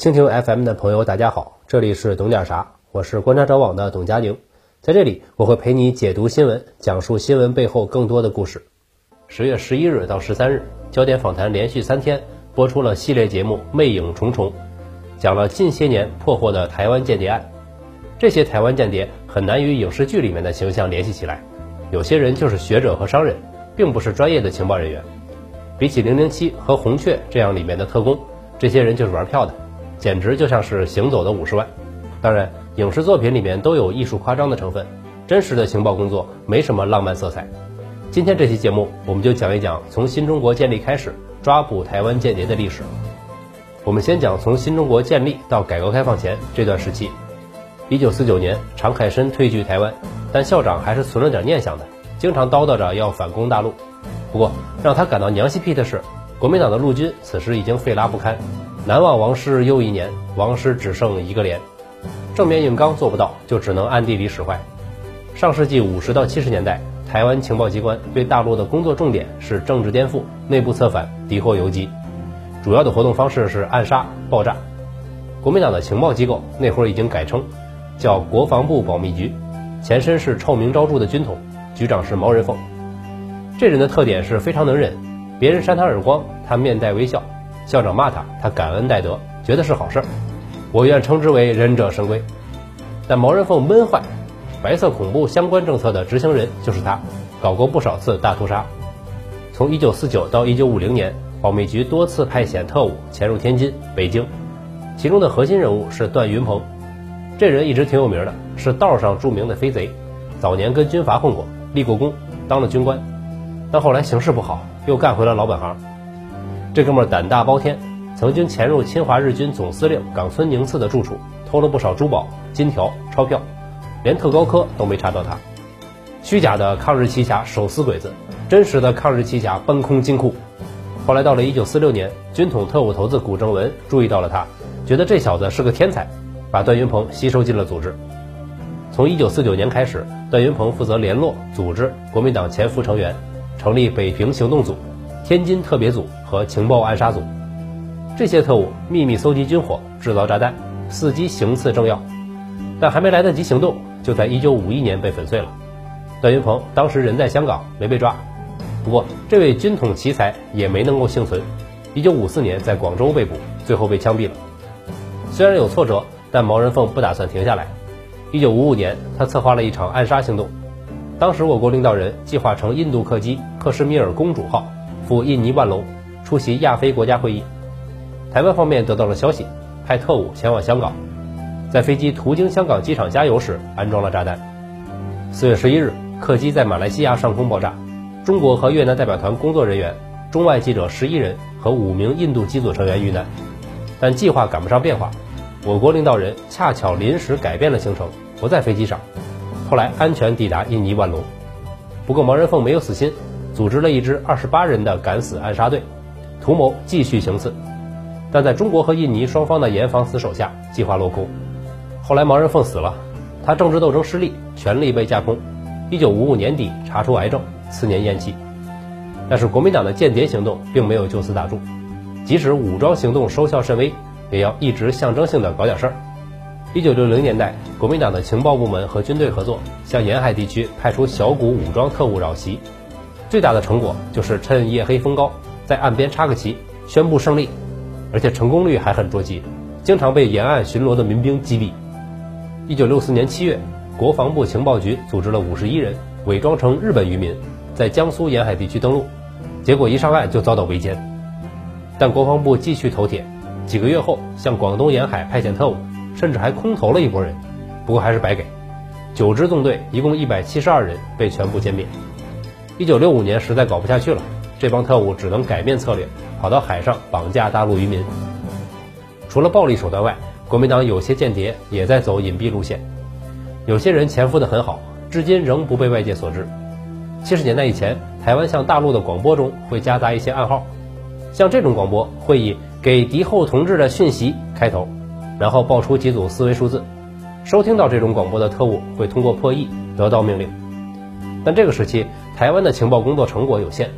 蜻蜓 FM 的朋友，大家好，这里是懂点啥，我是观察者网的董佳宁，在这里我会陪你解读新闻，讲述新闻背后更多的故事。十月十一日到十三日，焦点访谈连续三天播出了系列节目《魅影重重》，讲了近些年破获的台湾间谍案。这些台湾间谍很难与影视剧里面的形象联系起来，有些人就是学者和商人，并不是专业的情报人员。比起零零七和红雀这样里面的特工，这些人就是玩票的。简直就像是行走的五十万。当然，影视作品里面都有艺术夸张的成分，真实的情报工作没什么浪漫色彩。今天这期节目，我们就讲一讲从新中国建立开始抓捕台湾间谍的历史。我们先讲从新中国建立到改革开放前这段时期。一九四九年，常凯申退居台湾，但校长还是存了点念想的，经常叨叨着要反攻大陆。不过，让他感到娘西屁的是，国民党的陆军此时已经废拉不堪。难忘王师又一年，王师只剩一个连，正面硬刚做不到，就只能暗地里使坏。上世纪五十到七十年代，台湾情报机关对大陆的工作重点是政治颠覆、内部策反、敌后游击，主要的活动方式是暗杀、爆炸。国民党的情报机构那会儿已经改称，叫国防部保密局，前身是臭名昭著的军统，局长是毛人凤。这人的特点是非常能忍，别人扇他耳光，他面带微笑。校长骂他，他感恩戴德，觉得是好事儿。我愿称之为忍者神龟。但毛人凤闷坏，白色恐怖相关政策的执行人就是他，搞过不少次大屠杀。从1949到1950年，保密局多次派遣特务潜入天津、北京，其中的核心人物是段云鹏。这人一直挺有名的，是道上著名的飞贼，早年跟军阀混过，立过功，当了军官，但后来形势不好，又干回了老本行。这哥们胆大包天，曾经潜入侵华日军总司令冈村宁次的住处，偷了不少珠宝、金条、钞票，连特高科都没查到他。虚假的抗日奇侠手撕鬼子，真实的抗日奇侠搬空金库。后来到了1946年，军统特务头子古正文注意到了他，觉得这小子是个天才，把段云鹏吸收进了组织。从1949年开始，段云鹏负责联络、组织国民党潜伏成员，成立北平行动组。天津特别组和情报暗杀组，这些特务秘密搜集军火，制造炸弹，伺机行刺政要，但还没来得及行动，就在1951年被粉碎了。段云鹏当时人在香港，没被抓。不过，这位军统奇才也没能够幸存，1954年在广州被捕，最后被枪毙了。虽然有挫折，但毛人凤不打算停下来。1955年，他策划了一场暗杀行动，当时我国领导人计划乘印度客机克什米尔公主号。赴印尼万隆出席亚非国家会议，台湾方面得到了消息，派特务前往香港，在飞机途经香港机场加油时安装了炸弹。四月十一日，客机在马来西亚上空爆炸，中国和越南代表团工作人员、中外记者十一人和五名印度机组成员遇难。但计划赶不上变化，我国领导人恰巧临时改变了行程，不在飞机上，后来安全抵达印尼万隆。不过毛人凤没有死心。组织了一支二十八人的敢死暗杀队，图谋继续行刺，但在中国和印尼双方的严防死守下，计划落空。后来毛人凤死了，他政治斗争失利，权力被架空。一九五五年底查出癌症，次年咽气。但是国民党的间谍行动并没有就此打住，即使武装行动收效甚微，也要一直象征性的搞点事儿。一九六零年代，国民党的情报部门和军队合作，向沿海地区派出小股武装特务扰袭。最大的成果就是趁夜黑风高，在岸边插个旗，宣布胜利，而且成功率还很捉急，经常被沿岸巡逻的民兵击毙。一九六四年七月，国防部情报局组织了五十一人，伪装成日本渔民，在江苏沿海地区登陆，结果一上岸就遭到围歼。但国防部继续投铁，几个月后向广东沿海派遣特务，甚至还空投了一波人，不过还是白给，九支纵队一共一百七十二人被全部歼灭。一九六五年，实在搞不下去了，这帮特务只能改变策略，跑到海上绑架大陆渔民。除了暴力手段外，国民党有些间谍也在走隐蔽路线，有些人潜伏得很好，至今仍不被外界所知。七十年代以前，台湾向大陆的广播中会夹杂一些暗号，像这种广播会以“给敌后同志的讯息”开头，然后报出几组四位数字。收听到这种广播的特务会通过破译得到命令。但这个时期。台湾的情报工作成果有限，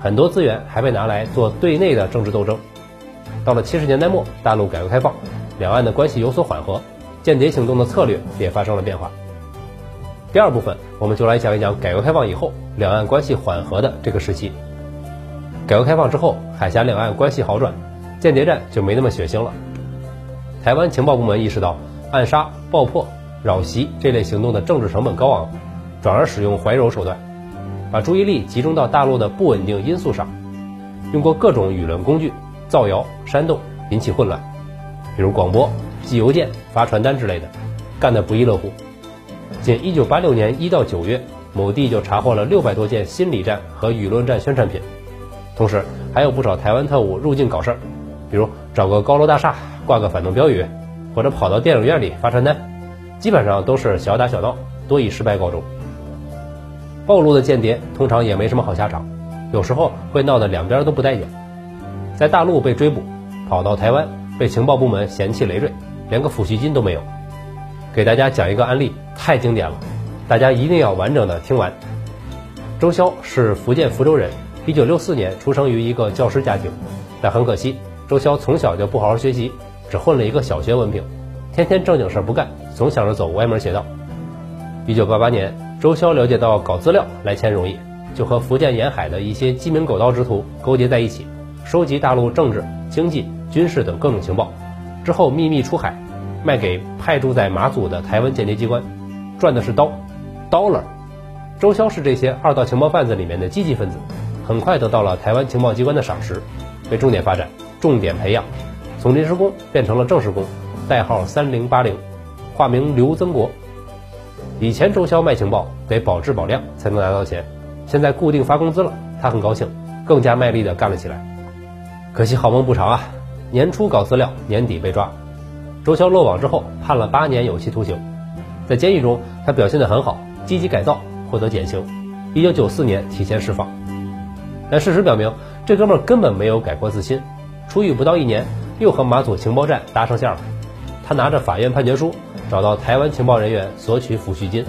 很多资源还被拿来做对内的政治斗争。到了七十年代末，大陆改革开放，两岸的关系有所缓和，间谍行动的策略也发生了变化。第二部分，我们就来讲一讲改革开放以后两岸关系缓和的这个时期。改革开放之后，海峡两岸关系好转，间谍战就没那么血腥了。台湾情报部门意识到暗杀、爆破、扰袭这类行动的政治成本高昂，转而使用怀柔手段，把注意力集中到大陆的不稳定因素上，用过各种舆论工具造谣、煽动，引起混乱，比如广播、寄邮件、发传单之类的，干得不亦乐乎。仅1986年1到9月，某地就查获了600多件心理战和舆论战宣传品。同时，还有不少台湾特务入境搞事儿，比如找个高楼大厦挂个反动标语，或者跑到电影院里发传单，基本上都是小打小闹，多以失败告终。暴露的间谍通常也没什么好下场，有时候会闹得两边都不待见。在大陆被追捕，跑到台湾被情报部门嫌弃累赘，连个抚恤金都没有。给大家讲一个案例，太经典了，大家一定要完整的听完。周潇是福建福州人。一九六四年出生于一个教师家庭，但很可惜，周潇从小就不好好学习，只混了一个小学文凭，天天正经事不干，总想着走歪门邪道。一九八八年，周潇了解到搞资料来钱容易，就和福建沿海的一些鸡鸣狗盗之徒勾结在一起，收集大陆政治、经济、军事等各种情报，之后秘密出海，卖给派驻在马祖的台湾间谍机关，赚的是刀，dollar。周潇是这些二道情报贩子里面的积极分子。很快得到了台湾情报机关的赏识，被重点发展、重点培养，从临时工变成了正式工，代号三零八零，化名刘增国。以前周潇卖情报得保质保量才能拿到钱，现在固定发工资了，他很高兴，更加卖力地干了起来。可惜好梦不长啊，年初搞资料，年底被抓。周潇落网之后判了八年有期徒刑，在监狱中他表现得很好，积极改造，获得减刑。一九九四年提前释放。但事实表明，这哥们根本没有改过自新。出狱不到一年，又和马祖情报站搭上线了。他拿着法院判决书，找到台湾情报人员索取抚恤金。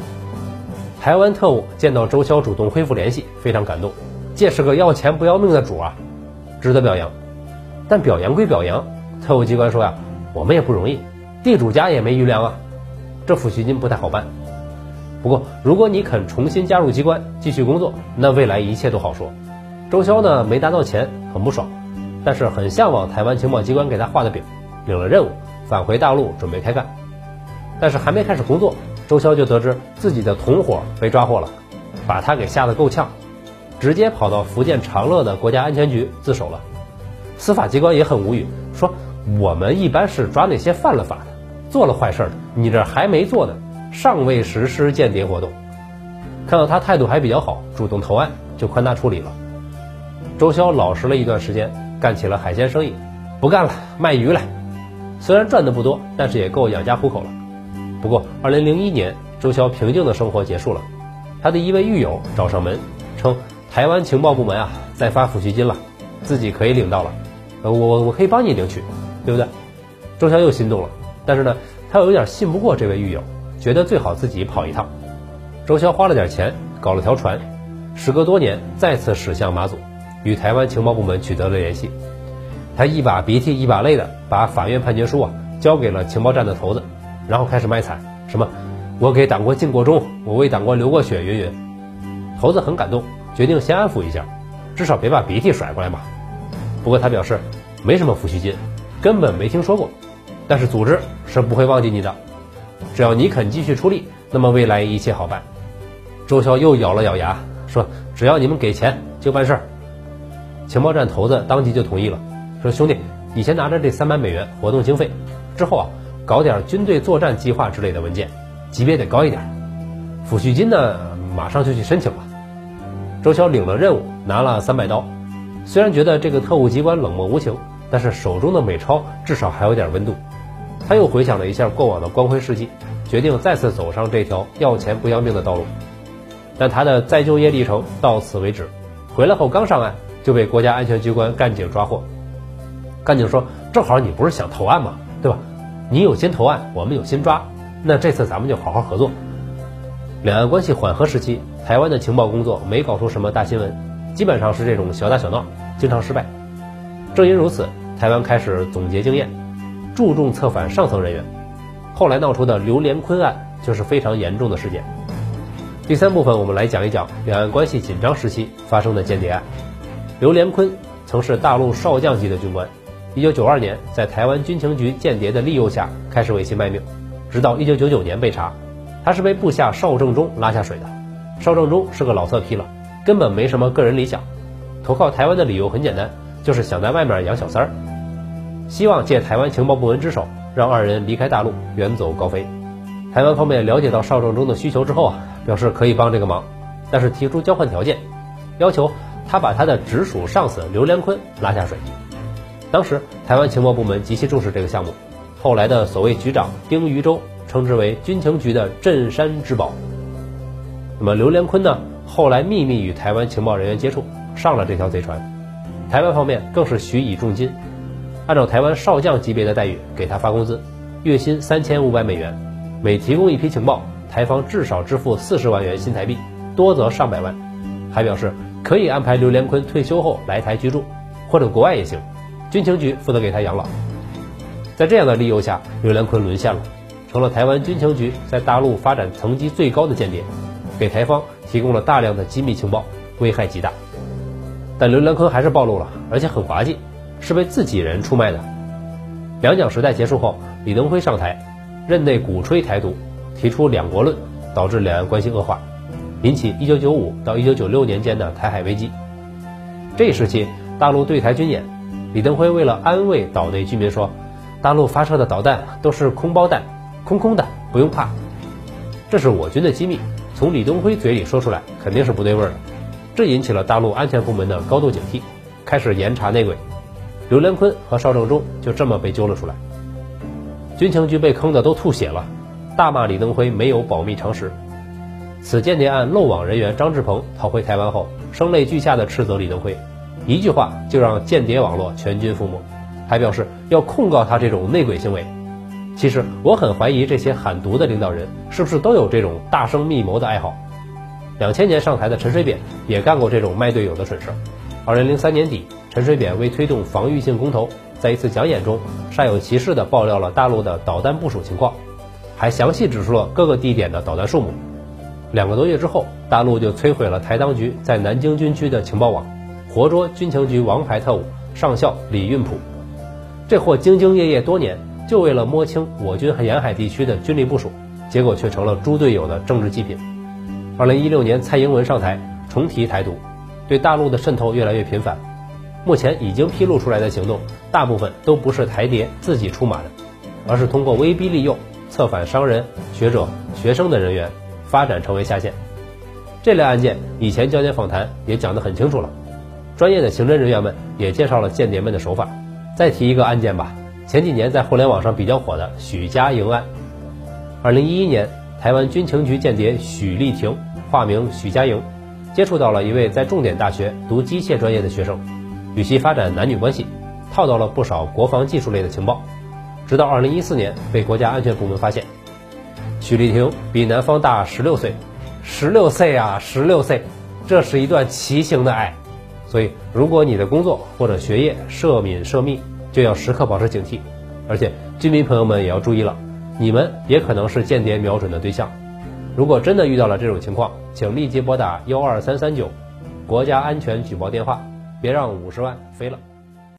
台湾特务见到周潇主动恢复联系，非常感动。这是个要钱不要命的主啊，值得表扬。但表扬归表扬，特务机关说呀，我们也不容易，地主家也没余粮啊，这抚恤金不太好办。不过，如果你肯重新加入机关，继续工作，那未来一切都好说。周潇呢没拿到钱，很不爽，但是很向往台湾情报机关给他画的饼，领了任务返回大陆准备开干。但是还没开始工作，周潇就得知自己的同伙被抓获了，把他给吓得够呛，直接跑到福建长乐的国家安全局自首了。司法机关也很无语，说我们一般是抓那些犯了法的、做了坏事的，你这还没做呢，尚未实施间谍活动。看到他态度还比较好，主动投案，就宽大处理了。周潇老实了一段时间，干起了海鲜生意，不干了，卖鱼了。虽然赚的不多，但是也够养家糊口了。不过，2001年，周潇平静的生活结束了。他的一位狱友找上门，称台湾情报部门啊在发抚恤金了，自己可以领到了。呃，我我可以帮你领取，对不对？周潇又心动了，但是呢，他又有点信不过这位狱友，觉得最好自己跑一趟。周潇花了点钱，搞了条船，时隔多年再次驶向马祖。与台湾情报部门取得了联系，他一把鼻涕一把泪的把法院判决书啊交给了情报站的头子，然后开始卖惨，什么我给党国尽过忠，我为党国流过血，云云。头子很感动，决定先安抚一下，至少别把鼻涕甩过来嘛。不过他表示没什么抚恤金，根本没听说过，但是组织是不会忘记你的，只要你肯继续出力，那么未来一切好办。周潇又咬了咬牙说：“只要你们给钱就办事儿。”情报站头子当即就同意了，说：“兄弟，你先拿着这三百美元活动经费，之后啊，搞点军队作战计划之类的文件，级别得高一点。抚恤金呢，马上就去申请了。”周潇领了任务，拿了三百刀。虽然觉得这个特务机关冷漠无情，但是手中的美钞至少还有点温度。他又回想了一下过往的光辉事迹，决定再次走上这条要钱不要命的道路。但他的再就业历程到此为止。回来后刚上岸。就被国家安全机关干警抓获。干警说：“正好你不是想投案吗？对吧？你有心投案，我们有心抓。那这次咱们就好好合作。”两岸关系缓和时期，台湾的情报工作没搞出什么大新闻，基本上是这种小打小闹，经常失败。正因如此，台湾开始总结经验，注重策反上层人员。后来闹出的刘连坤案就是非常严重的事件。第三部分，我们来讲一讲两岸关系紧张时期发生的间谍案。刘连坤曾是大陆少将级的军官，一九九二年在台湾军情局间谍的利诱下开始为其卖命，直到一九九九年被查。他是被部下邵正中拉下水的。邵正中是个老色批了，根本没什么个人理想，投靠台湾的理由很简单，就是想在外面养小三儿，希望借台湾情报部门之手，让二人离开大陆，远走高飞。台湾方面了解到邵正中的需求之后啊，表示可以帮这个忙，但是提出交换条件，要求他把他的直属上司刘连坤拉下水。当时台湾情报部门极其重视这个项目，后来的所谓局长丁余舟。称之为军情局的镇山之宝。那么刘连坤呢？后来秘密与台湾情报人员接触，上了这条贼船。台湾方面更是许以重金，按照台湾少将级别的待遇给他发工资，月薪三千五百美元，每提供一批情报，台方至少支付四十万元新台币，多则上百万。还表示可以安排刘连坤退休后来台居住，或者国外也行，军情局负责给他养老。在这样的利诱下，刘连坤沦陷了。成了台湾军情局在大陆发展层级最高的间谍，给台方提供了大量的机密情报，危害极大。但刘连坤还是暴露了，而且很滑稽，是被自己人出卖的。两蒋时代结束后，李登辉上台，任内鼓吹台独，提出两国论，导致两岸关系恶化，引起1995到1996年间的台海危机。这一时期，大陆对台军演，李登辉为了安慰岛内居民说，大陆发射的导弹都是空包弹。空空的，不用怕，这是我军的机密，从李登辉嘴里说出来肯定是不对味的，这引起了大陆安全部门的高度警惕，开始严查内鬼，刘连坤和邵正中就这么被揪了出来，军情局被坑的都吐血了，大骂李登辉没有保密常识，此间谍案漏网人员张志鹏逃回台湾后，声泪俱下的斥责李登辉，一句话就让间谍网络全军覆没，还表示要控告他这种内鬼行为。其实我很怀疑这些喊毒的领导人是不是都有这种大声密谋的爱好。两千年上台的陈水扁也干过这种卖队友的蠢事。二零零三年底，陈水扁为推动防御性公投，在一次讲演中煞有其事地爆料了大陆的导弹部署情况，还详细指出了各个地点的导弹数目。两个多月之后，大陆就摧毁了台当局在南京军区的情报网，活捉军情局王牌特务上校李运普。这货兢兢业业多年。就为了摸清我军和沿海地区的军力部署，结果却成了猪队友的政治祭品。二零一六年，蔡英文上台重提台独，对大陆的渗透越来越频繁。目前已经披露出来的行动，大部分都不是台谍自己出马的，而是通过威逼利诱、策反商人、学者、学生的人员，发展成为下线。这类案件以前焦点访谈也讲得很清楚了，专业的刑侦人员们也介绍了间谍们的手法。再提一个案件吧。前几年在互联网上比较火的许家营案，二零一一年，台湾军情局间谍许丽婷化名许家营，接触到了一位在重点大学读机械专业的学生，与其发展男女关系，套到了不少国防技术类的情报，直到二零一四年被国家安全部门发现，许丽婷比男方大十六岁，十六岁啊，十六岁，这是一段畸形的爱，所以如果你的工作或者学业涉敏涉密。就要时刻保持警惕，而且居民朋友们也要注意了，你们也可能是间谍瞄准的对象。如果真的遇到了这种情况，请立即拨打幺二三三九国家安全举报电话，别让五十万飞了。